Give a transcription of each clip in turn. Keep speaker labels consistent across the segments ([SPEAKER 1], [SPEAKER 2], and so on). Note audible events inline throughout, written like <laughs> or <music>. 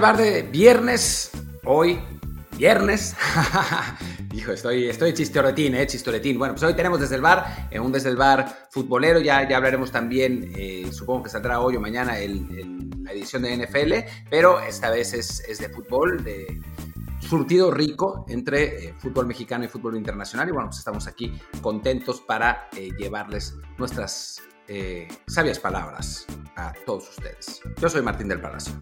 [SPEAKER 1] El bar de viernes, hoy, viernes. <laughs> Hijo, estoy, estoy chistoretín, eh, chistoretín. Bueno, pues hoy tenemos desde el bar, eh, un desde el bar futbolero. Ya, ya hablaremos también, eh, supongo que saldrá hoy o mañana la edición de NFL, pero esta vez es, es de fútbol, de surtido rico entre eh, fútbol mexicano y fútbol internacional. Y bueno, pues estamos aquí contentos para eh, llevarles nuestras eh, sabias palabras a todos ustedes. Yo soy Martín del Palacio.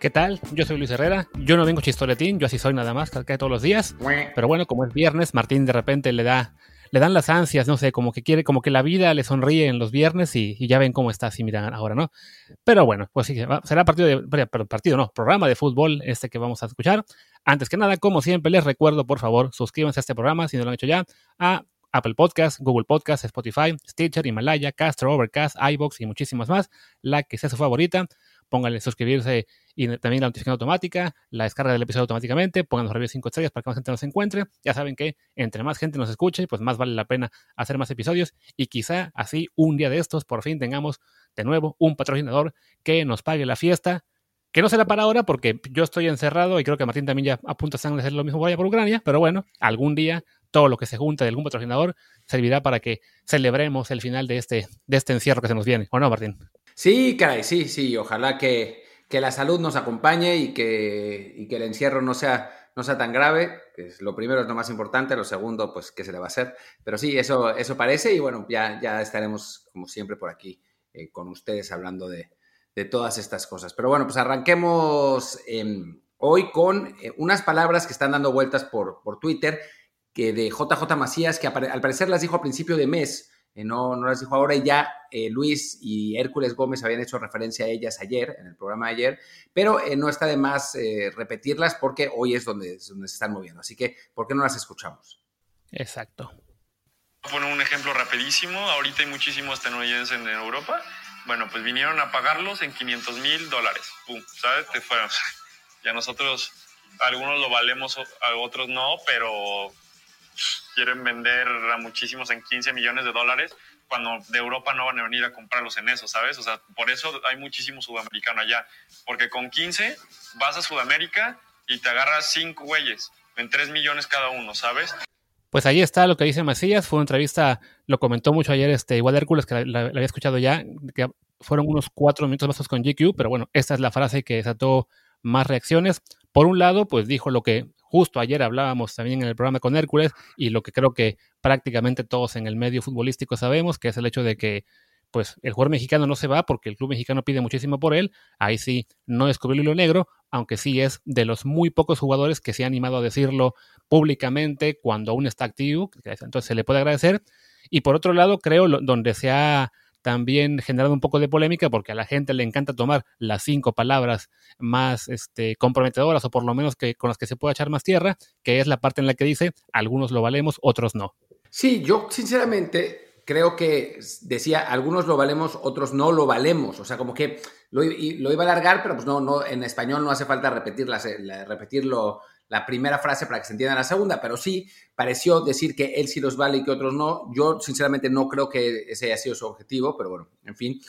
[SPEAKER 2] ¿Qué tal? Yo soy Luis Herrera. Yo no vengo chistoletín, yo así soy nada más, que todos los días. Pero bueno, como es viernes, Martín de repente le da le dan las ansias, no sé, como que quiere, como que la vida le sonríe en los viernes y, ya ven cómo está así, miran ahora, ¿no? Pero bueno, pues sí, será partido de, partido, no, programa de fútbol este que vamos a escuchar. Antes que nada, como siempre, les recuerdo, por favor, suscríbanse a este programa, si no lo han hecho ya, a Apple Podcast, Google Podcast, Spotify, Stitcher, Himalaya, Castro, Overcast, iBox y muchísimas más, la que sea su favorita pónganle suscribirse y también la notificación automática, la descarga del episodio automáticamente, pongan los reviews 5 estrellas para que más gente nos encuentre. Ya saben que entre más gente nos escuche, pues más vale la pena hacer más episodios y quizá así un día de estos por fin tengamos de nuevo un patrocinador que nos pague la fiesta. Que no será para ahora porque yo estoy encerrado y creo que Martín también ya apunta a hacer lo mismo por Ucrania, pero bueno, algún día todo lo que se junta de algún patrocinador servirá para que celebremos el final de este, de este encierro que se nos viene. ¿O no, Martín?
[SPEAKER 1] Sí, caray, sí, sí. Ojalá que, que la salud nos acompañe y que, y que el encierro no sea, no sea tan grave. Que es, lo primero es lo más importante, lo segundo, pues, ¿qué se le va a hacer? Pero sí, eso, eso parece y bueno, ya, ya estaremos, como siempre, por aquí eh, con ustedes hablando de, de, todas estas cosas. Pero bueno, pues arranquemos em, hoy con eh, unas palabras que están dando vueltas por, por Twitter, que de JJ Macías, que al parecer las dijo a principio de mes eh, no, no las dijo ahora y ya eh, Luis y Hércules Gómez habían hecho referencia a ellas ayer, en el programa de ayer, pero eh, no está de más repetirlas porque hoy es donde, donde, se están moviendo. Así que, ¿por qué no las escuchamos?
[SPEAKER 2] Exacto.
[SPEAKER 3] Poner un ejemplo rapidísimo. Ahorita hay muchísimos estadounidenses en Europa. Bueno, pues vinieron a pagarlos en 500 mil dólares. ¡Pum! ¿Sabes? Te fueron. <laughs> Ya nosotros, algunos lo valemos, a otros no, pero quieren vender a muchísimos en 15 millones de dólares, cuando de Europa no van a venir a comprarlos en eso, ¿sabes? O sea, por eso hay muchísimo sudamericano allá, porque con 15 vas a Sudamérica y te agarras 5 güeyes en 3 millones cada uno, ¿sabes?
[SPEAKER 2] Pues ahí está lo que dice Macías, fue una entrevista, lo comentó mucho ayer este igual Hércules, que la, había escuchado ya, que fueron unos cuatro minutos más con GQ, pero bueno, esta es la frase que desató más reacciones. Por un lado, pues dijo lo que Justo ayer hablábamos también en el programa con Hércules y lo que creo que prácticamente todos en el medio futbolístico sabemos, que es el hecho de que pues el jugador mexicano no se va porque el club mexicano pide muchísimo por él. Ahí sí no descubrió el hilo negro, aunque sí es de los muy pocos jugadores que se ha animado a decirlo públicamente cuando aún está activo. Entonces se le puede agradecer. Y por otro lado, creo donde se ha también generado un poco de polémica porque a la gente le encanta tomar las cinco palabras más este, comprometedoras o por lo menos que con las que se pueda echar más tierra, que es la parte en la que dice algunos lo valemos, otros no.
[SPEAKER 1] Sí, yo sinceramente creo que decía algunos lo valemos, otros no lo valemos. O sea, como que lo, iba a alargar, pero pues no, no, en español no hace falta repetirlas, repetirlo la primera frase para que se entienda la segunda, pero sí pareció decir que él sí los vale y que otros no. Yo sinceramente no creo que ese haya sido su objetivo, pero bueno, en fin.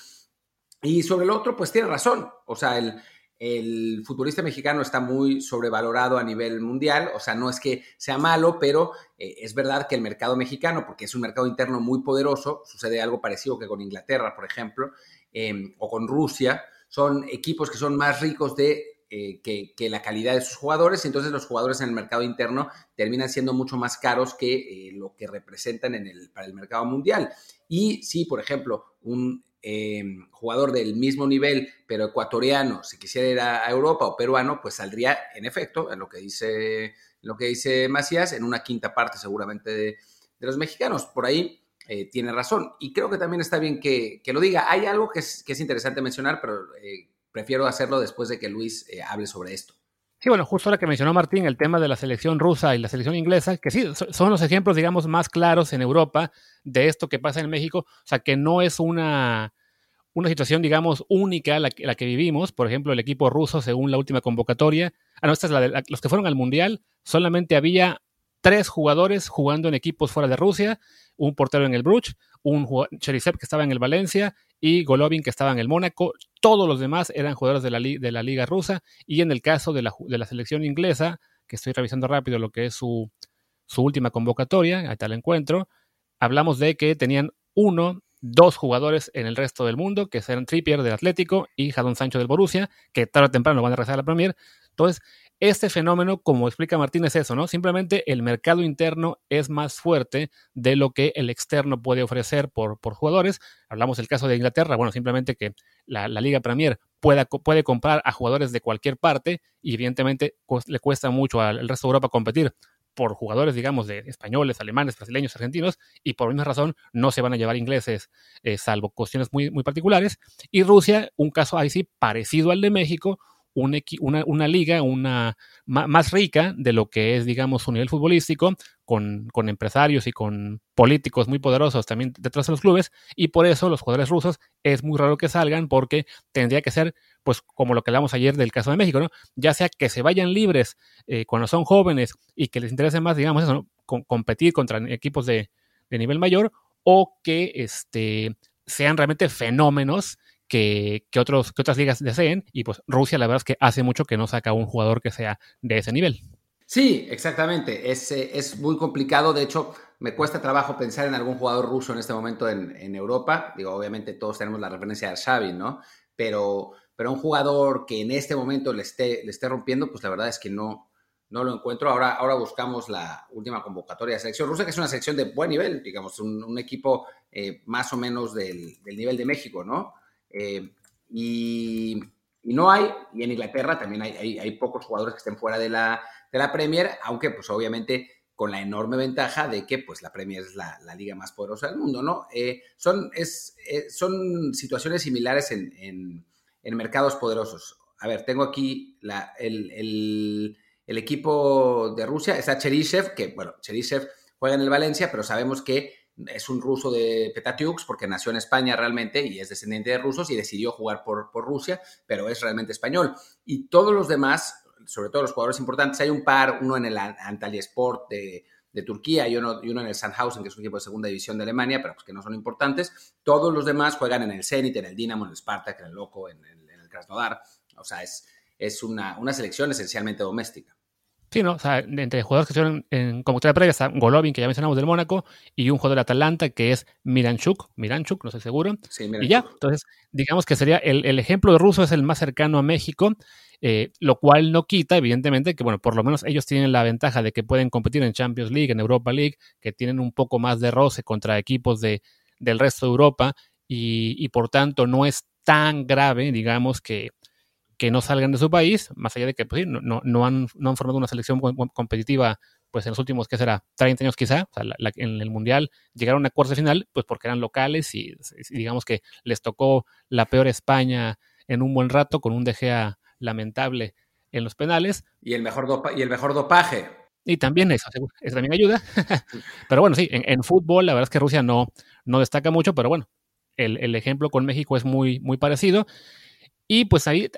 [SPEAKER 1] Y sobre el otro, pues tiene razón. O sea, el, el futbolista mexicano está muy sobrevalorado a nivel mundial, o sea, no es que sea malo, pero eh, es verdad que el mercado mexicano, porque es un mercado interno muy poderoso, sucede algo parecido que con Inglaterra, por ejemplo, em, o con Rusia, son equipos que son más ricos de eh, que, la calidad de sus jugadores, y entonces los jugadores en el mercado interno terminan siendo mucho más caros que eh, lo que representan en el, para el mercado mundial. Y si, por ejemplo, un em, jugador del mismo nivel, pero ecuatoriano, si quisiera ir a, Europa o peruano, pues saldría, en efecto, en lo que dice, lo que dice Macías, en una quinta parte seguramente de, los mexicanos. Por ahí eh, tiene razón. Y creo que también está bien que, lo diga. Hay algo que es, que es interesante mencionar, pero prefiero hacerlo después de que Luis eh, hable sobre esto.
[SPEAKER 2] Sí, bueno, justo ahora que mencionó Martín el tema de la selección rusa y la selección inglesa, que sí, son los ejemplos, digamos, más claros en Europa de esto que pasa en México, o sea, que no es una, una situación, digamos, única la, la que vivimos. Por ejemplo, el equipo ruso, según la última convocatoria, ah, no, esta es la de los que fueron al Mundial, solamente había tres jugadores jugando en equipos fuera de Rusia, un portero en el Bruch, un Cherisev que estaba en el Valencia y Golovin que estaba en el Mónaco. Todos los demás eran jugadores de la, de la liga rusa y en el caso de la, de la, selección inglesa, que estoy revisando rápido lo que es su, su última convocatoria, está el encuentro, hablamos de que tenían uno, dos jugadores en el resto del mundo, que eran Trippier del Atlético y Jadon Sancho del Borussia, que tarde o temprano van a regresar a la Premier. Entonces, este fenómeno, como explica Martín, es eso, ¿no? Simplemente el mercado interno es más fuerte de lo que el externo puede ofrecer por, por jugadores. Hablamos del caso de Inglaterra, bueno, simplemente que la, Liga Premier pueda, puede comprar a jugadores de cualquier parte y evidentemente le cuesta mucho al resto de Europa competir por jugadores, digamos, de españoles, alemanes, brasileños, argentinos, y por misma razón no se van a llevar ingleses, eh, salvo cuestiones muy, muy particulares. Y Rusia, un caso ahí sí parecido al de México, una, liga más rica de lo que es, digamos, su nivel futbolístico, con, con, empresarios y con políticos muy poderosos también detrás de los clubes, y por eso los jugadores rusos es muy raro que salgan porque tendría que ser, pues, como lo que hablamos ayer del caso de México, ¿no? Ya sea que se vayan libres eh, cuando son jóvenes y que les interese más, digamos, eso, competir contra equipos de, de nivel mayor, o que este, sean realmente fenómenos que, otros, que otras ligas deseen. Y pues Rusia, la verdad es que hace mucho que no saca un jugador que sea de ese nivel.
[SPEAKER 1] Sí, exactamente. Es, eh, es muy complicado. De hecho, me cuesta trabajo pensar en algún jugador ruso en este momento en, Europa. Digo, obviamente todos tenemos la referencia a Xavi, ¿no? Pero, pero un jugador que en este momento le esté, le esté rompiendo, pues la verdad es que no, no lo encuentro. Ahora, ahora buscamos la última convocatoria de selección rusa, que es una selección de buen nivel, digamos, un, equipo eh, más o menos del, del, nivel de México, ¿no? Eh, y, no hay, y en Inglaterra también hay, hay, pocos jugadores que estén fuera de la, de la Premier, aunque pues obviamente con la enorme ventaja de que pues la Premier es la, liga más poderosa del mundo, ¿no? Eh, son, es, eh, son situaciones similares en, en, mercados poderosos. A ver, tengo aquí la, el, el, el, equipo de Rusia, está Cherishev, que bueno, Cherishev juega en el Valencia, pero sabemos que es un ruso de Petatiux porque nació en España realmente y es descendiente de rusos y decidió jugar por, por Rusia, pero es realmente español. Y todos los demás, sobre todo los jugadores importantes, hay un par, uno en el Antalyasport de, de Turquía y uno, en el Sandhausen, que es un equipo de segunda división de Alemania, pero pues que no son importantes. Todos los demás juegan en el Zenit, en el Dinamo, en el Spartak, en el Loco, en, en el Krasnodar. O sea, es, es una, una selección esencialmente doméstica.
[SPEAKER 2] Sí, ¿no? O sea, entre jugadores que estuvieron en convocatoria previa está Golovin, que ya mencionamos del Mónaco, y un jugador de Atalanta que es Miranchuk, Miranchuk, no estoy seguro. Sí, y ya, entonces, digamos que sería el, el, ejemplo de ruso es el más cercano a México, eh, lo cual no quita, evidentemente, que, bueno, por lo menos ellos tienen la ventaja de que pueden competir en Champions League, en Europa League, que tienen un poco más de roce contra equipos de, del resto de Europa, y, y por tanto no es tan grave, digamos, que que no salgan de su país, más allá de que pues, no, no, han, no han formado una selección competitiva pues en los últimos, ¿qué será? 30 años quizá, o sea, en el Mundial llegaron a cuartos de final, pues porque eran locales y, digamos que les tocó la peor España en un buen rato con un DGA lamentable en los penales.
[SPEAKER 1] Y el mejor, y el mejor dopaje.
[SPEAKER 2] Y también eso, eso también ayuda. <laughs> pero bueno, sí, en, fútbol la verdad es que Rusia no, no destaca mucho, pero bueno, el, el ejemplo con México es muy, muy parecido. Y pues ahí,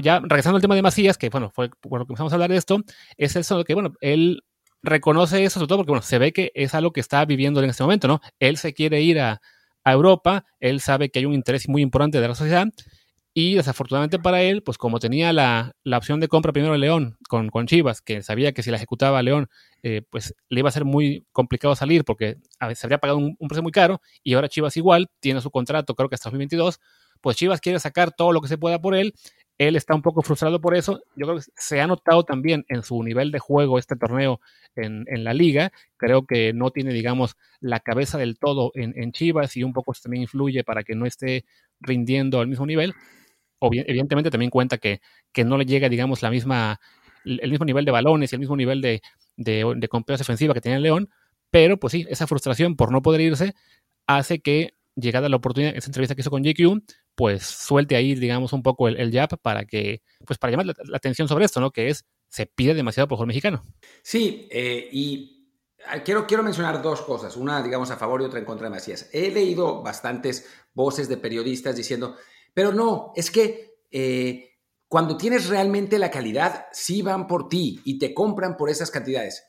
[SPEAKER 2] ya regresando al tema de Macías, que bueno, fue por lo que empezamos a hablar de esto, es eso que, bueno, él reconoce eso, sobre todo porque, bueno, se ve que es algo que está viviendo en este momento, ¿no? Él se quiere ir a, Europa, él sabe que hay un interés muy importante de la sociedad, y desafortunadamente para él, pues como tenía la, opción de compra primero de León con, con, Chivas, que sabía que si la ejecutaba León, eh, pues le iba a ser muy complicado salir porque a se habría pagado un, un, precio muy caro y ahora Chivas igual tiene su contrato, creo que hasta 2022, pues Chivas quiere sacar todo lo que se pueda por él. Él está un poco frustrado por eso. Yo creo que se ha notado también en su nivel de juego este torneo en, la liga. Creo que no tiene, digamos, la cabeza del todo en, Chivas y un poco también influye para que no esté rindiendo al mismo nivel. evidentemente también cuenta que, que no le llega, digamos, la misma, el mismo nivel de balones y el mismo nivel de, de, de ofensiva que tenía León. Pero, pues sí, esa frustración por no poder irse hace que llegada la oportunidad, esa entrevista que hizo con JQ, pues suelte ahí, digamos, un poco el, el para que, pues para llamar la, atención sobre esto, ¿no? Que es, se pide demasiado por jugador mexicano.
[SPEAKER 1] Sí, eh, y ah, quiero, quiero mencionar dos cosas, una, digamos, a favor y otra en contra de Macías. He leído bastantes voces de periodistas diciendo, pero no, es que eh, cuando tienes realmente la calidad, sí van por ti y te compran por esas cantidades.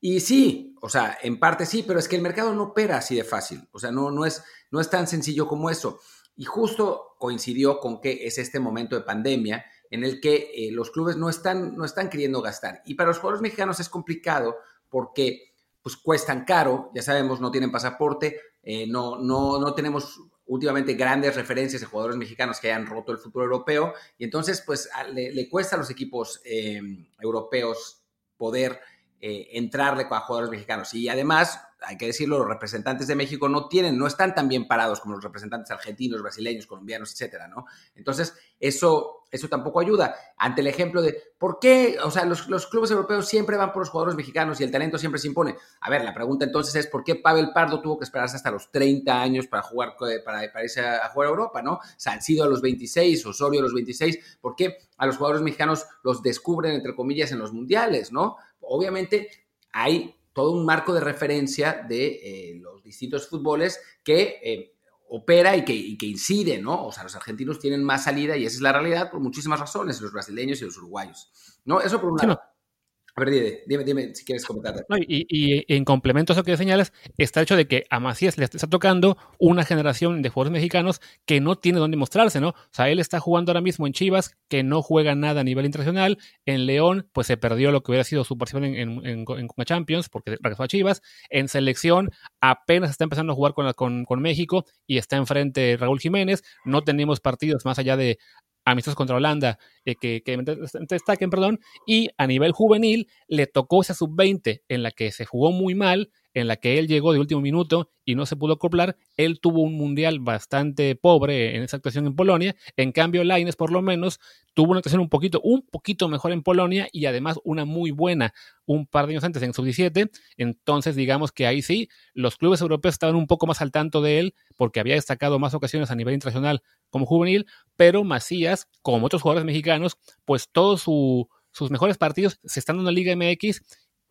[SPEAKER 1] Y sí, o sea, en parte sí, pero es que el mercado no opera así de fácil. O sea, no, no, es, no es tan sencillo como eso. Y justo coincidió con que es este momento de pandemia en el que eh, los clubes no están, no están queriendo gastar. Y para los jugadores mexicanos es complicado porque pues cuestan caro, ya sabemos, no tienen pasaporte, eh, no, no, no tenemos últimamente grandes referencias de jugadores mexicanos que hayan roto el fútbol europeo y entonces pues le, cuesta a los equipos em, europeos poder eh, entrarle con jugadores mexicanos. Y además, hay que decirlo, los representantes de México no tienen, no están tan bien parados como los representantes argentinos, brasileños, colombianos, etcétera, ¿no? Entonces, eso, eso tampoco ayuda. Ante el ejemplo de por qué, o sea, los, clubes europeos siempre van por los jugadores mexicanos y el talento siempre se impone. A ver, la pregunta entonces es por qué Pavel Pardo tuvo que esperarse hasta los 30 años para jugar, para, para irse a, jugar a Europa, ¿no? sido a los 26, Osorio a los 26, ¿por qué a los jugadores mexicanos los descubren, entre comillas, en los mundiales, ¿no? Obviamente hay todo un marco de referencia de eh, los distintos fútboles que eh, opera y que, incide, ¿no? O sea, los argentinos tienen más salida y esa es la realidad por muchísimas razones, los brasileños y los uruguayos, ¿no? Eso por un lado. A ver, dime, dime, si quieres comentar.
[SPEAKER 2] y, en complemento a eso que señalas, está el hecho de que a Macías le está tocando una generación de jugadores mexicanos que no tiene dónde mostrarse, ¿no? O sea, él está jugando ahora mismo en Chivas, que no juega nada a nivel internacional. En León, pues se perdió lo que hubiera sido su participación en, en, Champions, porque regresó a Chivas. En selección, apenas está empezando a jugar con, con México y está enfrente Raúl Jiménez. No tenemos partidos más allá de amistosos contra Holanda, eh, que, que destaquen, perdón, y a nivel juvenil le tocó esa sub-20 en la que se jugó muy mal, en la que él llegó de último minuto y no se pudo acoplar, él tuvo un mundial bastante pobre en esa actuación en Polonia, en cambio Laines por lo menos tuvo una actuación un poquito, un poquito mejor en Polonia y además una muy buena un par de años antes en sub-17, entonces digamos que ahí sí, los clubes europeos estaban un poco más al tanto de él porque había destacado más ocasiones a nivel internacional como juvenil, pero Macías, como otros jugadores mexicanos, pues todos sus mejores partidos se están en la Liga MX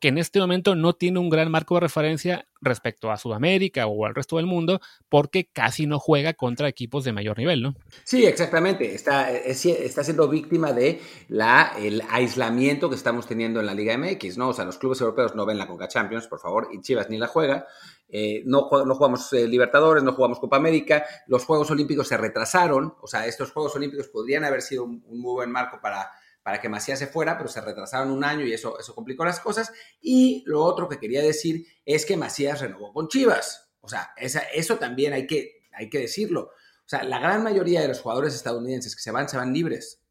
[SPEAKER 2] que en este momento no tiene un gran marco de referencia respecto a Sudamérica o al resto del mundo, porque casi no juega contra equipos de mayor nivel, ¿no?
[SPEAKER 1] Sí, exactamente. Está, está siendo víctima de la, el aislamiento que estamos teniendo en la Liga MX, ¿no? O sea, los clubes europeos no ven la Conca Champions, por favor, y Chivas ni la juega. Eh, no, no, jugamos eh, Libertadores, no jugamos Copa América, los Juegos Olímpicos se retrasaron, o sea, estos Juegos Olímpicos podrían haber sido un muy buen marco para para que Macías se fuera, pero se retrasaron un año y eso, eso complicó las cosas. Y lo otro que quería decir es que Macías renovó con Chivas. O sea, esa, eso también hay que, hay que decirlo. O sea, la gran mayoría de los jugadores estadounidenses que se van, se van libres.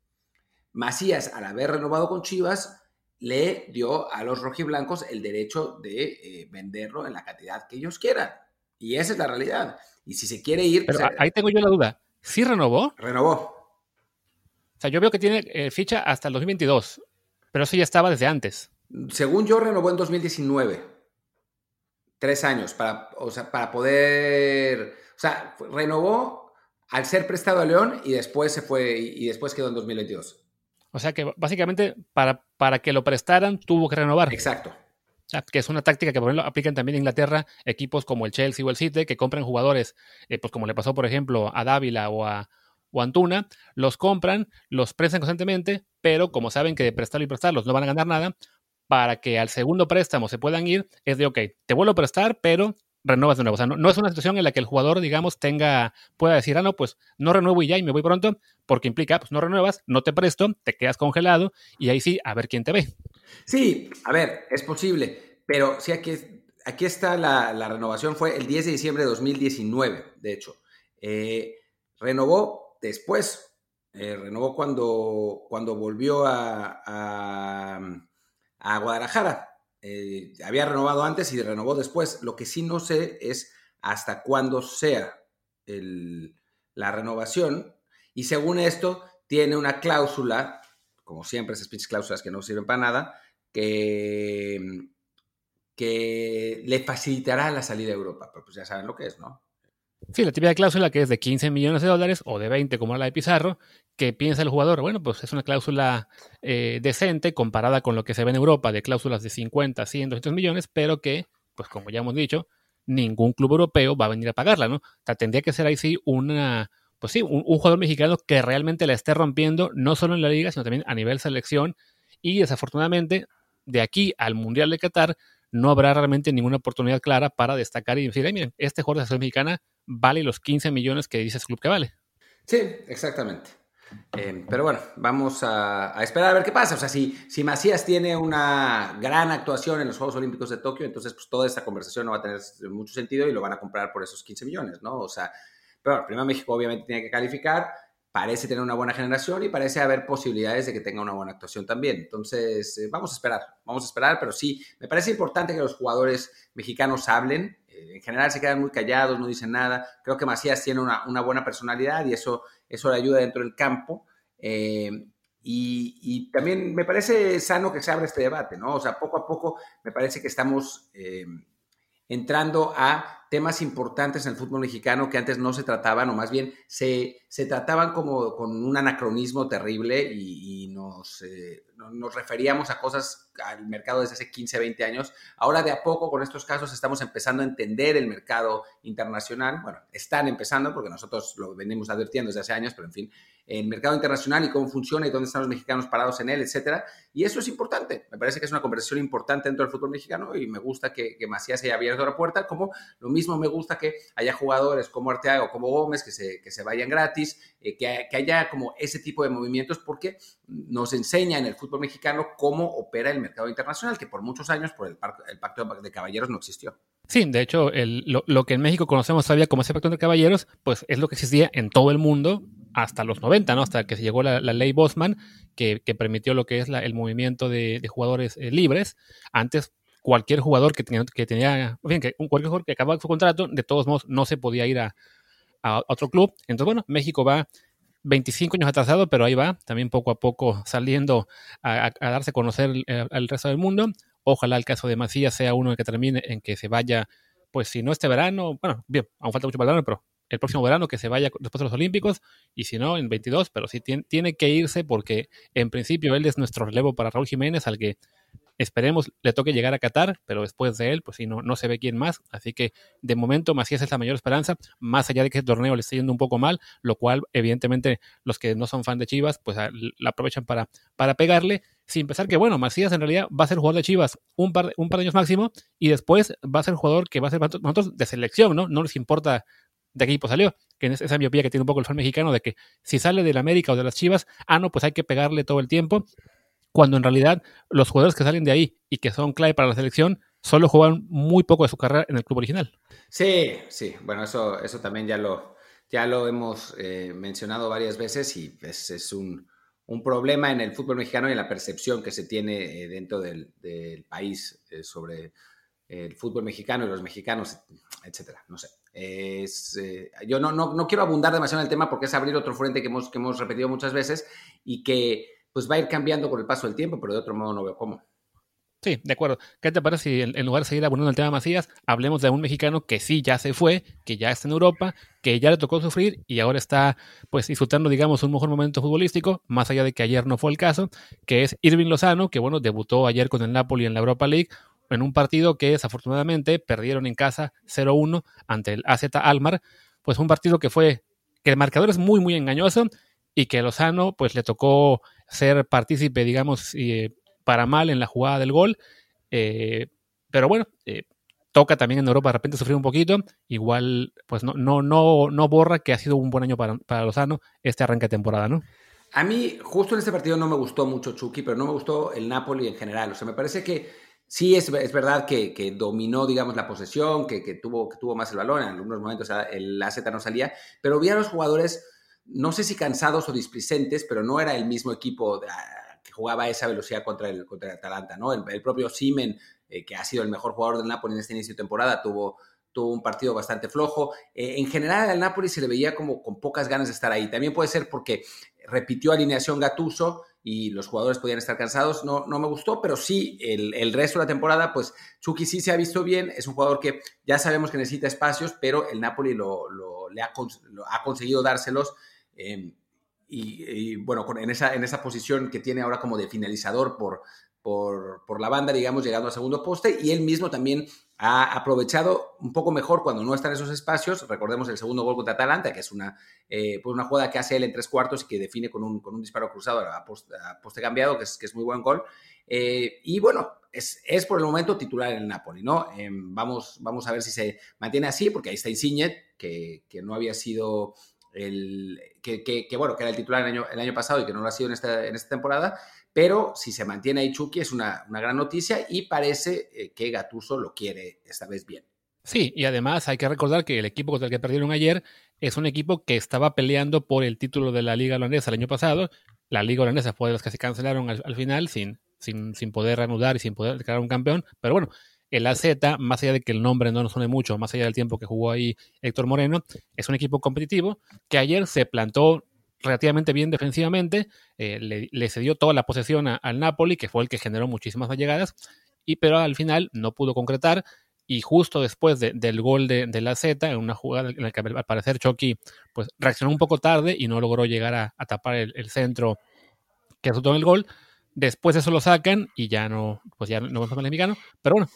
[SPEAKER 1] Macías, al haber renovado con Chivas, le dio a los rojiblancos el derecho de eh, venderlo en la cantidad que ellos quieran. Y esa es la realidad. Y si se quiere ir...
[SPEAKER 2] Pero ahí tengo yo la duda. ¿Sí renovó?
[SPEAKER 1] Renovó.
[SPEAKER 2] O sea, yo veo que tiene eh, ficha hasta el 2022, pero eso ya estaba desde antes.
[SPEAKER 1] Según yo, renovó en 2019. Tres años para, o sea, para poder. O sea, renovó al ser prestado a León y después se fue y después quedó en 2022.
[SPEAKER 2] O sea que básicamente para, para que lo prestaran tuvo que renovar.
[SPEAKER 1] Exacto.
[SPEAKER 2] que es una táctica que por ejemplo aplican también en Inglaterra equipos como el Chelsea o el City que compran jugadores, eh, pues como le pasó por ejemplo a Dávila o a, o Antuna, los compran, los prestan constantemente, pero como saben que de prestarlo y prestarlos no van a ganar nada, para que al segundo préstamo se puedan ir, es de, ok, te vuelvo a prestar, pero renuevas de nuevo. O sea, no, es una situación en la que el jugador, digamos, tenga, pueda decir, ah, no, pues no renuevo y ya y me voy pronto, porque implica, pues no renuevas, no te presto, te quedas congelado y ahí sí, a ver quién te ve.
[SPEAKER 1] Sí, a ver, es posible, pero sí, aquí, aquí está la, renovación, fue el 10 de diciembre de 2019, de hecho. Eh, renovó después, eh, renovó cuando, cuando volvió a, a, Guadalajara. Eh, había renovado antes y renovó después. Lo que sí no sé es hasta cuándo sea la renovación. Y según esto, tiene una cláusula, como siempre esas pinches cláusulas que no sirven para nada, que, que le facilitará la salida a Europa. Pero pues ya saben lo que es, ¿no?
[SPEAKER 2] Sí, la típica cláusula que es de 15 millones de dólares o de 20 como la de Pizarro, que piensa el jugador, bueno, pues es una cláusula eh, decente comparada con lo que se ve en Europa de cláusulas de 50, 100, 200 millones, pero que, pues como ya hemos dicho, ningún club europeo va a venir a pagarla, ¿no? O sea, tendría que ser ahí sí una, pues sí, un, jugador mexicano que realmente la esté rompiendo, no solo en la liga, sino también a nivel selección. Y desafortunadamente, de aquí al Mundial de Qatar, no habrá realmente ninguna oportunidad clara para destacar y decir, miren, este jugador de la selección mexicana vale los 15 millones que dice el club que vale.
[SPEAKER 1] Sí, exactamente. Eh, pero bueno, vamos a, esperar a ver qué pasa. O sea, si, si Macías tiene una gran actuación en los Juegos Olímpicos de Tokio, entonces pues toda esta conversación no va a tener mucho sentido y lo van a comprar por esos 15 millones, ¿no? O sea, pero bueno, primero México obviamente tiene que calificar, parece tener una buena generación y parece haber posibilidades de que tenga una buena actuación también. Entonces, eh, vamos a esperar, vamos a esperar, pero sí, me parece importante que los jugadores mexicanos hablen. Eh, en general se quedan muy callados, no dicen nada. Creo que Macías tiene una, buena personalidad y eso eso le ayuda dentro del campo. Eh, y, también me parece sano que se abra este debate, ¿no? O sea, poco a poco me parece que estamos eh, entrando a temas importantes en el fútbol mexicano que antes no se trataban, o más bien se, se trataban como con un anacronismo terrible y, nos, nos referíamos a cosas al mercado desde hace 15, 20 años. Ahora de a poco con estos casos estamos empezando a entender el mercado internacional. Bueno, están empezando porque nosotros lo venimos advirtiendo desde hace años, pero en fin, el mercado internacional y cómo funciona y dónde están los mexicanos parados en él, etcétera. Y eso es importante. Me parece que es una conversación importante dentro del fútbol mexicano y me gusta que, que Macías haya abierto la puerta, como lo mismo me gusta que haya jugadores como Arteaga o como Gómez que se, que se vayan gratis, eh, que, que, haya como ese tipo de movimientos porque nos enseña en el fútbol mexicano cómo opera el mercado internacional, que por muchos años por el, el pacto de caballeros no existió.
[SPEAKER 2] Sí, de hecho, lo, que en México conocemos todavía como ese pacto de caballeros, pues es lo que existía en todo el mundo hasta los 90, ¿no? Hasta que se llegó la, ley Bosman, que, permitió lo que es el movimiento de, jugadores eh, libres. Antes, cualquier jugador que tenía, que tenía, que cualquier jugador que acababa su contrato, de todos modos no se podía ir a otro club. Entonces, bueno, México va 25 años atrasado, pero ahí va, también poco a poco saliendo a, darse a conocer al resto del mundo. Ojalá el caso de Macías sea uno que termine en que se vaya, pues si no este verano, bueno, bien, aún falta mucho para el verano, pero el próximo verano que se vaya después de los Olímpicos y si no, en 22, pero sí tiene, tiene que irse porque en principio él es nuestro relevo para Raúl Jiménez, al que esperemos le toque llegar a Qatar, pero después de él, pues sí, no, no se ve quién más. Así que de momento Macías es la mayor esperanza, más allá de que el torneo le esté yendo un poco mal, lo cual evidentemente los que no son fan de Chivas, pues la aprovechan para, para pegarle, sin pensar que, bueno, Macías en realidad va a ser jugador de Chivas un par, un par de años máximo y después va a ser jugador que va a ser de selección, ¿no? No les importa de qué equipo salió, que es esa miopía que tiene un poco el fan mexicano de que si sale del América o de las Chivas, ah, no, pues hay que pegarle todo el tiempo, cuando en realidad los jugadores que salen de ahí y que son clave para la selección solo juegan muy poco de su carrera en el club original.
[SPEAKER 1] Sí, sí, bueno, eso, eso también ya lo, ya lo hemos eh, mencionado varias veces y es, es un, un, problema en el fútbol mexicano y en la percepción que se tiene eh, dentro del, del país eh, sobre el fútbol mexicano y los mexicanos, etcétera, no sé. Es, eh, yo no, no, no, quiero abundar demasiado en el tema porque es abrir otro frente que hemos, que hemos repetido muchas veces y que pues va a ir cambiando con el paso del tiempo, pero de otro modo no veo cómo.
[SPEAKER 2] Sí, de acuerdo. ¿Qué te parece si en lugar de seguir abundando el tema Macías, hablemos de un mexicano que sí ya se fue, que ya está en Europa, que ya le tocó sufrir y ahora está pues disfrutando, digamos, un mejor momento futbolístico, más allá de que ayer no fue el caso, que es Irving Lozano, que bueno, debutó ayer con el Napoli en la Europa League, en un partido que desafortunadamente perdieron en casa 0-1 ante el AZ Almar, pues un partido que fue, que el marcador es muy, muy engañoso y que Lozano pues le tocó ser partícipe, digamos, eh, para mal en la jugada del gol, eh, pero bueno, eh, toca también en Europa de repente sufrir un poquito, igual pues no, no, no, no borra que ha sido un buen año para, para Lozano este arranque de temporada, ¿no?
[SPEAKER 1] A mí, justo en este partido no me gustó mucho Chucky, pero no me gustó el Napoli en general. O sea, me parece que Sí, es, es verdad que, que, dominó, digamos, la posesión, que, que, tuvo, que tuvo más el balón. En algunos momentos el AZ no salía, pero vi a los jugadores, no sé si cansados o displicentes, pero no era el mismo equipo que jugaba a esa velocidad contra el, contra el Atalanta, ¿no? El, propio Simen, eh, que ha sido el mejor jugador del Napoli en este inicio de temporada, tuvo, tuvo un partido bastante flojo. Eh, en general, al Napoli se le veía como con pocas ganas de estar ahí. También puede ser porque repitió alineación Gatuso y los jugadores podían estar cansados. No, no me gustó, pero sí, el, el, resto de la temporada, pues Chucky sí se ha visto bien. Es un jugador que ya sabemos que necesita espacios, pero el Napoli lo, lo ha, conseguido dárselos. Eh, y, bueno, en esa, en esa posición que tiene ahora como de finalizador por, por, por, la banda, digamos, llegando al segundo poste, y él mismo también ha aprovechado un poco mejor cuando no está en esos espacios. Recordemos el segundo gol contra Atalanta, que es una, eh, pues una jugada que hace él en tres cuartos y que define con un, con un disparo cruzado a poste, poste, cambiado, que es, que es muy buen gol. Eh, y bueno, es, es, por el momento titular en Napoli, ¿no? Eh, vamos, vamos a ver si se mantiene así, porque ahí está Insigne, que, que no había sido el, que, bueno, que era el titular el año, el año pasado y que no lo ha sido en esta, en esta temporada, pero si se mantiene ahí Chucky es una, una gran noticia y parece eh, que Gatuso lo quiere esta vez bien.
[SPEAKER 2] Sí, y además hay que recordar que el equipo contra el que perdieron ayer es un equipo que estaba peleando por el título de la Liga Holandesa el año pasado. La Liga Holandesa fue de las que se cancelaron al, final sin, sin, sin, poder reanudar y sin poder declarar un campeón. Pero bueno, el AZ, más allá de que el nombre no nos suene mucho, más allá del tiempo que jugó ahí Héctor Moreno, es un equipo competitivo que ayer se plantó relativamente bien defensivamente, eh, le, cedió toda la posesión al Napoli, que fue el que generó muchísimas llegadas, y pero al final no pudo concretar. Y justo después del gol de, la Z, en una jugada en la que al parecer Chucky pues, reaccionó un poco tarde y no logró llegar a, tapar el, centro que resultó en el gol, después eso lo sacan y ya no, pues ya no vamos a el mexicano. Pero bueno,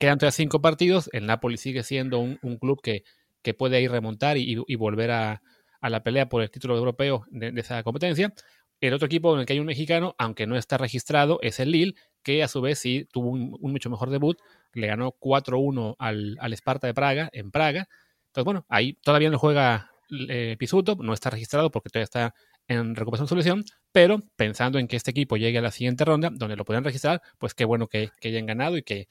[SPEAKER 2] quedan todavía cinco partidos. El Napoli sigue siendo un, club que, que, puede ir remontar y, volver a, la pelea por el título europeo de, esa competencia. El otro equipo en el que hay un mexicano, aunque no está registrado, es el Lille, que a su vez sí tuvo un, mucho mejor debut. Le ganó 4-1 al, al Sparta de Praga, en Praga. Entonces, bueno, ahí todavía no juega eh, Pisuto, no está registrado porque todavía está en recuperación solución, pero pensando en que este equipo llegue a la siguiente ronda, donde lo pueden registrar, pues qué bueno que hayan ganado y que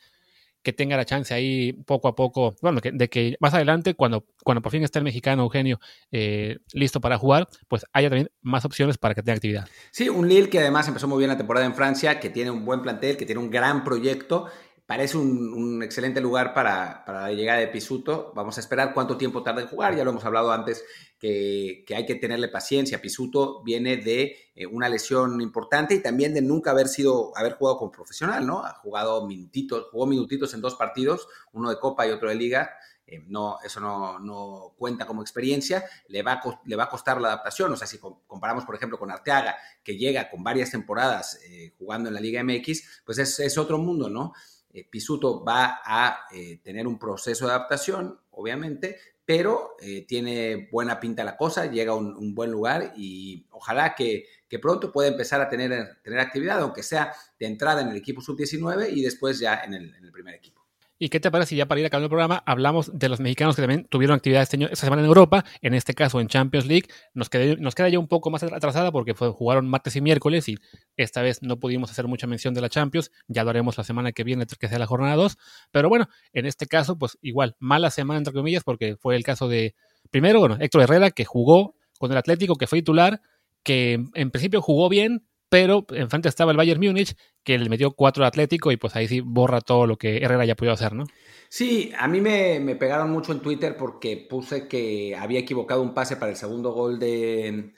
[SPEAKER 2] que tenga la chance ahí poco a poco, bueno, de que más adelante, cuando, cuando por fin esté el mexicano Eugenio eh, listo para jugar, pues haya también más opciones para que tenga actividad.
[SPEAKER 1] Sí, un Lille que además empezó muy bien la temporada en Francia, que tiene un buen plantel, que tiene un gran proyecto parece un, excelente lugar para, para, la llegada de Pisuto. Vamos a esperar cuánto tiempo tarda en jugar. Ya lo hemos hablado antes que, hay que tenerle paciencia. Pisuto viene de eh, una lesión importante y también de nunca haber sido, haber jugado como profesional, ¿no? Ha jugado minutitos, jugó minutitos en dos partidos, uno de Copa y otro de Liga. Eh, no, eso no, cuenta como experiencia, le va, a, le va a costar la adaptación. O sea, si comparamos, por ejemplo, con Arteaga, que llega con varias temporadas eh, jugando en la Liga MX, pues es, es otro mundo, ¿no? Eh, Pisuto va a eh, tener un proceso de adaptación, obviamente, pero eh, tiene buena pinta la cosa, llega a un, buen lugar y ojalá que, pronto pueda empezar a tener, tener actividad, aunque sea de entrada en el equipo sub-19 y después ya en el primer equipo.
[SPEAKER 2] ¿Y qué te parece si ya para ir acabando el programa hablamos de los mexicanos que también tuvieron actividad este esta semana en Europa, en este caso en Champions League? Nos, queda ya un poco más atrasada porque jugaron martes y miércoles y esta vez no pudimos hacer mucha mención de la Champions, ya lo haremos la semana que viene, que sea la jornada 2, pero bueno, en este caso pues igual, mala semana entre comillas porque fue el caso de, primero, bueno, Héctor Herrera que jugó con el Atlético, que fue titular, que en principio jugó bien, pero enfrente estaba el Bayern Múnich, que le metió cuatro Atlético y pues ahí sí borra todo lo que Herrera ya pudo hacer, ¿no?
[SPEAKER 1] Sí, a mí me, pegaron mucho en Twitter porque puse que había equivocado un pase para el segundo gol de,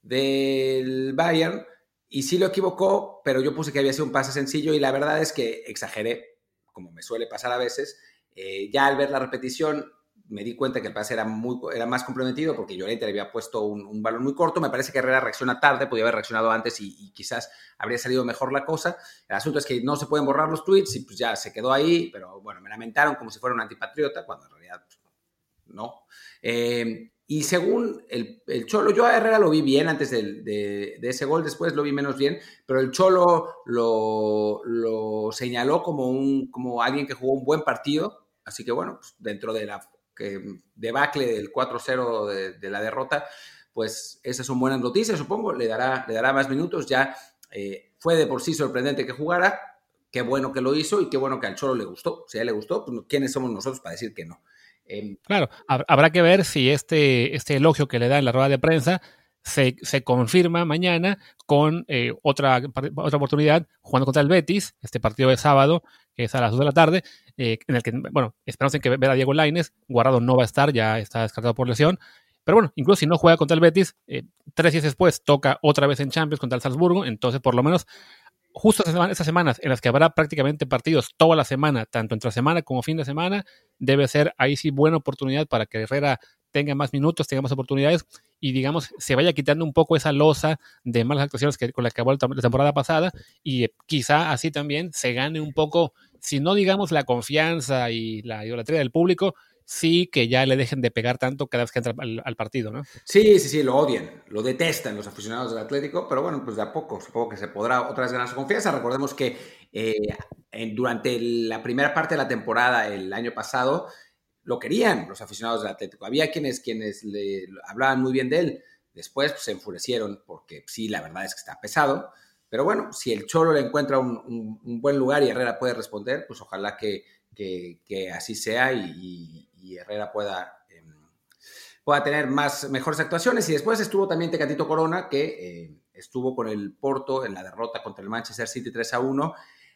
[SPEAKER 1] del Bayern y sí lo equivocó, pero yo puse que había sido un pase sencillo y la verdad es que exageré, como me suele pasar a veces. Eh, ya al ver la repetición me di cuenta que el pase era, muy, era más comprometido porque Llorente le había puesto un, balón muy corto. Me parece que Herrera reacciona tarde, podía haber reaccionado antes y, quizás habría salido mejor la cosa. El asunto es que no se pueden borrar los tweets y pues ya se quedó ahí, pero bueno, me lamentaron como si fuera un antipatriota, cuando en realidad pues, no. Eh, y según el, Cholo, yo a Herrera lo vi bien antes de, ese gol, después lo vi menos bien, pero el Cholo lo, lo señaló como, un, como alguien que jugó un buen partido. Así que bueno, pues dentro de la debacle del 4-0 de, la derrota, pues esas son buenas noticias, supongo, le dará, le dará más minutos, ya eh, fue de por sí sorprendente que jugara, qué bueno que lo hizo y qué bueno que al Cholo le gustó, si a él le gustó, pues ¿quiénes somos nosotros para decir que no?
[SPEAKER 2] Em, claro, habrá que ver si este, este elogio que le da en la rueda de prensa se, confirma mañana con eh, otra, otra oportunidad jugando contra el Betis, este partido de sábado, que es a las 2 de la tarde, eh, en el que, bueno, esperamos en que ver a Diego Laines, Guardado no va a estar, ya está descartado por lesión, pero bueno, incluso si no juega contra el Betis, eh, tres días después toca otra vez en Champions contra el Salzburgo, entonces por lo menos justo estas semanas en las que habrá prácticamente partidos toda la semana, tanto entre semana como fin de semana, debe ser ahí sí buena oportunidad para que Herrera tenga más minutos, tenga más oportunidades y digamos se vaya quitando un poco esa losa de malas actuaciones que, con la que acabó la temporada pasada y eh, quizá así también se gane un poco, si no digamos la confianza y la idolatría del público, sí que ya le dejen de pegar tanto cada vez que entra al, partido, ¿no?
[SPEAKER 1] Sí, sí, sí, lo odian, lo detestan los aficionados del Atlético, pero bueno, pues de a poco, supongo que se podrá otra vez ganar su confianza. Recordemos que eh, durante la primera parte de la temporada el año pasado, lo querían los aficionados del Atlético. Había quienes, quienes le hablaban muy bien de él. Después pues, se enfurecieron porque sí, la verdad es que está pesado. Pero bueno, si el Cholo le encuentra un, buen lugar y Herrera puede responder, pues ojalá que, que, así sea y, Herrera pueda, em, pueda tener más, mejores actuaciones. Y después estuvo también Tecatito Corona, que eh, estuvo con el Porto en la derrota contra el Manchester City 3 a 1.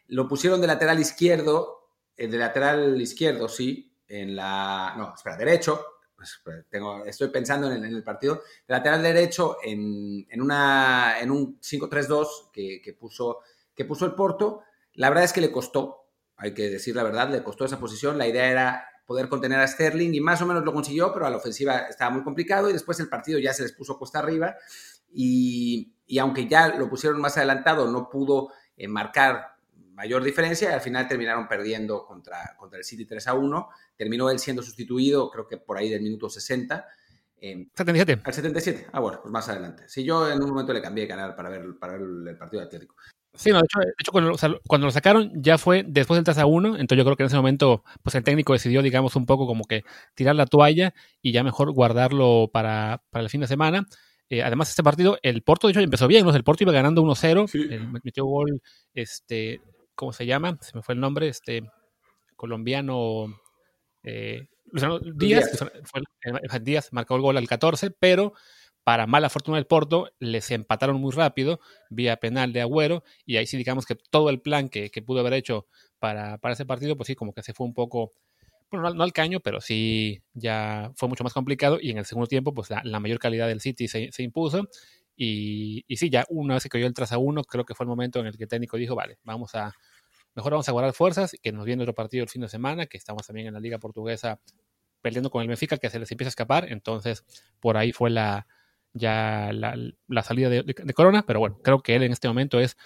[SPEAKER 1] Lo pusieron de lateral izquierdo, eh, de lateral izquierdo, sí, en la. No, espera, derecho. Pues, pues, estoy pensando en el, partido. De lateral derecho en, en, una, en un 5-3-2 que, que, puso, que puso el Porto. La verdad es que le costó, hay que decir la verdad, le costó esa posición. La idea era poder contener a Sterling y más o menos lo consiguió, pero a la ofensiva estaba muy complicado y después el partido ya se les puso cuesta arriba y, y aunque ya lo pusieron más adelantado, no pudo eh, marcar mayor diferencia y al final terminaron perdiendo contra, contra el City 3 a 1. Terminó él siendo sustituido, creo que por ahí del minuto 60.
[SPEAKER 2] 77.
[SPEAKER 1] Al 77. Ah, bueno, pues más adelante. Si yo en un momento le cambié de canal para ver, para el partido de Atlético.
[SPEAKER 2] Sí, no, de hecho, cuando, lo sacaron ya fue después del 3 a 1, entonces yo creo que en ese momento pues el técnico decidió, digamos, un poco como que tirar la toalla y ya mejor guardarlo para, para el fin de semana. Eh, además, este partido, el Porto, de hecho, empezó bien, ¿no? El Porto iba ganando 1-0, metió gol este, ¿cómo se llama? Se me fue el nombre, este colombiano eh, Díaz, Díaz. marcó el gol al 14, pero para mala fortuna del Porto, les empataron muy rápido vía penal de Agüero, y ahí sí digamos que todo el plan que, pudo haber hecho para, para, ese partido, pues sí, como que se fue un poco, bueno, no, al caño, pero sí ya fue mucho más complicado, y en el segundo tiempo, pues la, mayor calidad del City se, se impuso, y, sí, ya una vez que cayó el 3 a 1, creo que fue el momento en el que el técnico dijo, vale, vamos a, mejor vamos a guardar fuerzas, y que nos viene otro partido el fin de semana, que estamos también en la Liga Portuguesa perdiendo con el Benfica, que se les empieza a escapar, entonces por ahí fue la ya la, salida de, Corona, pero bueno, creo que él en este momento es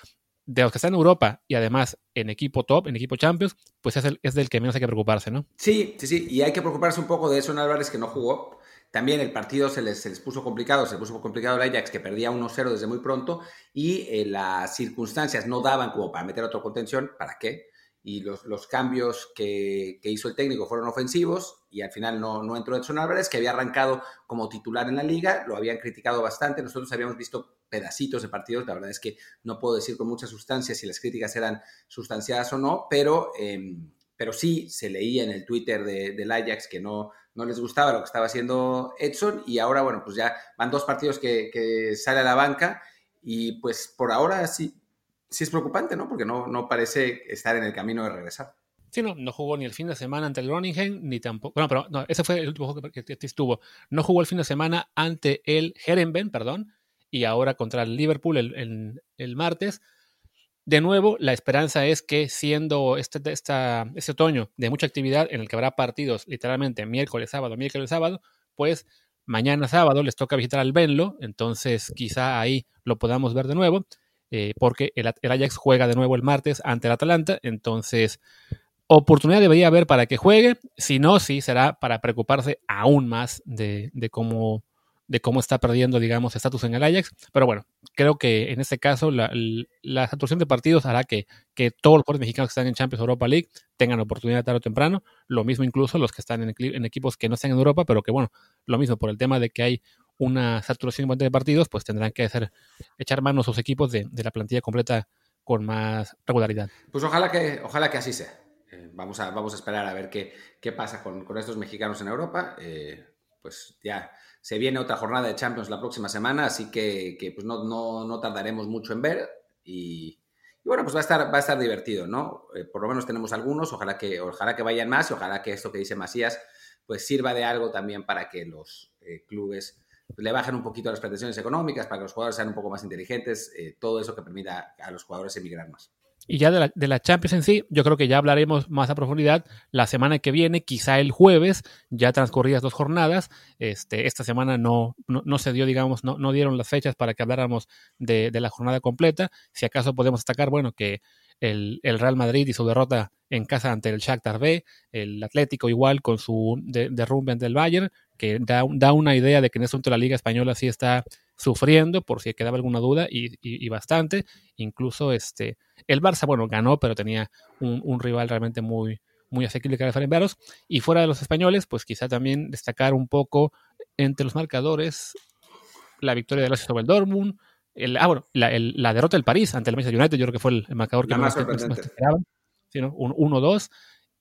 [SPEAKER 2] de los que están en Europa y además en equipo top, en equipo Champions, pues es, el, es del que menos hay que preocuparse, ¿no?
[SPEAKER 1] Sí, sí, sí, y hay que preocuparse un poco de eso en Álvarez que no jugó, también el partido se les, puso complicado, se puso complicado el Ajax que perdía 1-0 desde muy pronto y eh, las circunstancias no daban como para meter otro contención, ¿para qué? Y los, los cambios que, hizo el técnico fueron ofensivos y al final no, no entró Edson Álvarez, que había arrancado como titular en la liga, lo habían criticado bastante, nosotros habíamos visto pedacitos de partidos, la verdad es que no puedo decir con mucha sustancia si las críticas eran sustanciadas o no, pero, em, pero sí se leía en el Twitter de, del Ajax que no, no les gustaba lo que estaba haciendo Edson y ahora, bueno, pues ya van dos partidos que, sale a la banca y pues por ahora sí, sí es preocupante, ¿no? Porque no, no parece estar en el camino de regresar.
[SPEAKER 2] Sí, no, no jugó ni el fin de semana ante el Groningen, ni tampoco. Bueno, pero no, ese fue el último juego que, estuvo. No jugó el fin de semana ante el Herenben, perdón, y ahora contra el Liverpool el, el martes de nuevo, la esperanza es que siendo este, esta, este otoño de mucha actividad en el que habrá partidos literalmente miércoles, sábado, miércoles, sábado, pues mañana sábado les toca visitar al Benlo, entonces quizá ahí lo podamos ver de nuevo, eh, porque el, Ajax juega de nuevo el martes ante el Atalanta, entonces oportunidad debería haber para que juegue, si no, sí será para preocuparse aún más de, de cómo de cómo está perdiendo, digamos, estatus en el Ajax. Pero bueno, creo que en este caso la, la saturación de partidos hará que, que todos los jugadores mexicanos que están en Champions Europa League tengan oportunidad tarde o temprano. Lo mismo incluso los que están en, en, equipos que no están en Europa, pero que bueno, lo mismo por el tema de que hay una saturación de partidos, pues tendrán que hacer, echar mano a sus equipos de, de la plantilla completa con más regularidad.
[SPEAKER 1] Pues ojalá que, ojalá que así sea. Eh, vamos, a, vamos a esperar a ver qué, qué pasa con, con estos mexicanos en Europa. Eh, pues ya se viene otra jornada de Champions la próxima semana, así que, pues no, no, tardaremos mucho en ver y, bueno, pues va a estar, va a estar divertido, ¿no? Eh, por lo menos tenemos algunos, ojalá que, ojalá que vayan más y ojalá que esto que dice Macías pues sirva de algo también para que los eh, clubes le bajen un poquito las pretensiones económicas, para que los jugadores sean un poco más inteligentes, eh, todo eso que permita a los jugadores emigrar más.
[SPEAKER 2] Y ya de la, de la, Champions en sí, yo creo que ya hablaremos más a profundidad la semana que viene, quizá el jueves, ya transcurridas dos jornadas. Este, esta semana no, no, se dio, digamos, no, no, dieron las fechas para que habláramos de, de, la jornada completa. Si acaso podemos destacar, bueno, que el, el, Real Madrid y su derrota en casa ante el Shakhtar B, el Atlético igual con su derrumbe ante el Bayern, que da, da, una idea de que en este momento la Liga Española sí está sufriendo, por si quedaba alguna duda, y, y, y bastante. Incluso este el Barça, bueno, ganó, pero tenía un, rival realmente muy, muy asequible que era Y fuera de los españoles, pues quizá también destacar un poco entre los marcadores la victoria de los sobre el Dortmund, el, ah, bueno, la, derrota del París ante el Manchester United, yo creo que fue el, marcador que más, esperaban. Un 1-2.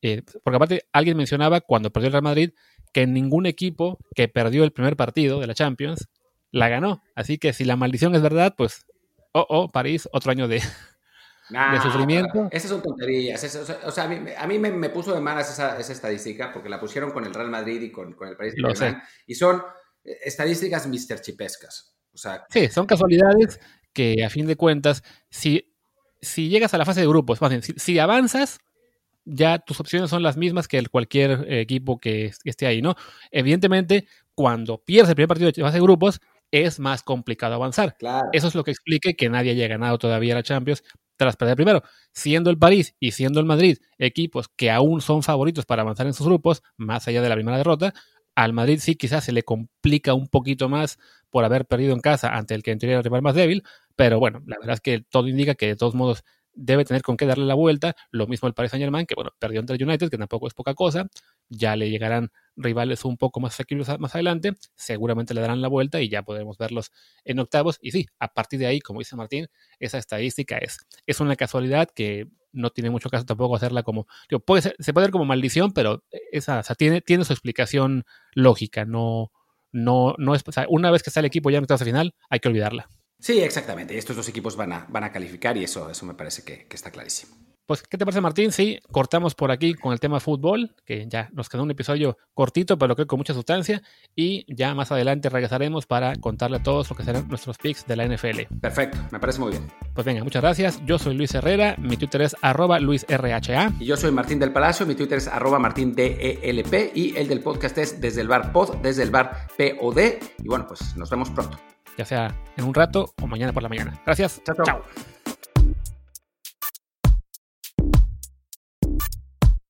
[SPEAKER 2] Eh, porque aparte, alguien mencionaba cuando perdió el Real Madrid que ningún equipo que perdió el primer partido de la Champions la ganó. Así que si la maldición es verdad, pues, oh, oh, París, otro año de, <laughs> sufrimiento.
[SPEAKER 1] Esas son tonterías. o sea, a mí, me, puso de malas esa, estadística porque la pusieron con el Real Madrid y con, el París. Y son eh, estadísticas Mr. Chipescas. O sea,
[SPEAKER 2] sí, son casualidades que a fin de cuentas, si, si llegas a la fase de grupos, más bien, si avanzas, ya tus opciones son las mismas que el cualquier equipo que, esté ahí, ¿no? Evidentemente, cuando pierdes el primer partido de fase de grupos, es más complicado avanzar. Eso es lo que explique que nadie haya ganado todavía la Champions tras perder primero. Siendo el París y siendo el Madrid equipos que aún son favoritos para avanzar en sus grupos, más allá de la primera derrota, al Madrid sí quizás se le complica un poquito más por haber perdido en casa ante el que en teoría era el rival más débil, pero bueno, la verdad es que todo indica que de todos modos debe tener con qué darle la vuelta. Lo mismo el Paris Saint Germain, que bueno, perdió entre United, que tampoco es poca cosa. Ya le llegarán rivales un poco más asequibles más adelante. Seguramente le darán la vuelta y ya podremos verlos en octavos. Y sí, a partir de ahí, como dice Martín, esa estadística es, es una casualidad que no tiene mucho caso tampoco hacerla como. puede se puede ver como maldición, pero esa, tiene, tiene su explicación lógica. No, no, no es. una vez que está el equipo ya en octavos de final, hay que olvidarla.
[SPEAKER 1] Sí, exactamente. Estos dos equipos van a, van a calificar y eso, eso me parece que, está clarísimo.
[SPEAKER 2] Pues, ¿qué te parece, Martín? Sí, cortamos por aquí con el tema fútbol, que ya nos quedó un episodio cortito, pero creo con mucha sustancia. Y ya más adelante regresaremos para contarle a todos lo que serán nuestros picks de la NFL.
[SPEAKER 1] Perfecto, me parece muy bien.
[SPEAKER 2] Pues venga, muchas gracias. Yo soy Luis Herrera, mi Twitter es arroba luisrha.
[SPEAKER 1] Y yo soy Martín del Palacio, mi Twitter es arroba martindelp y el del podcast es desde el bar pod, desde el bar POD. Y bueno, pues nos vemos pronto
[SPEAKER 2] ya sea en un rato o mañana por la mañana. Gracias.
[SPEAKER 1] chao. chao.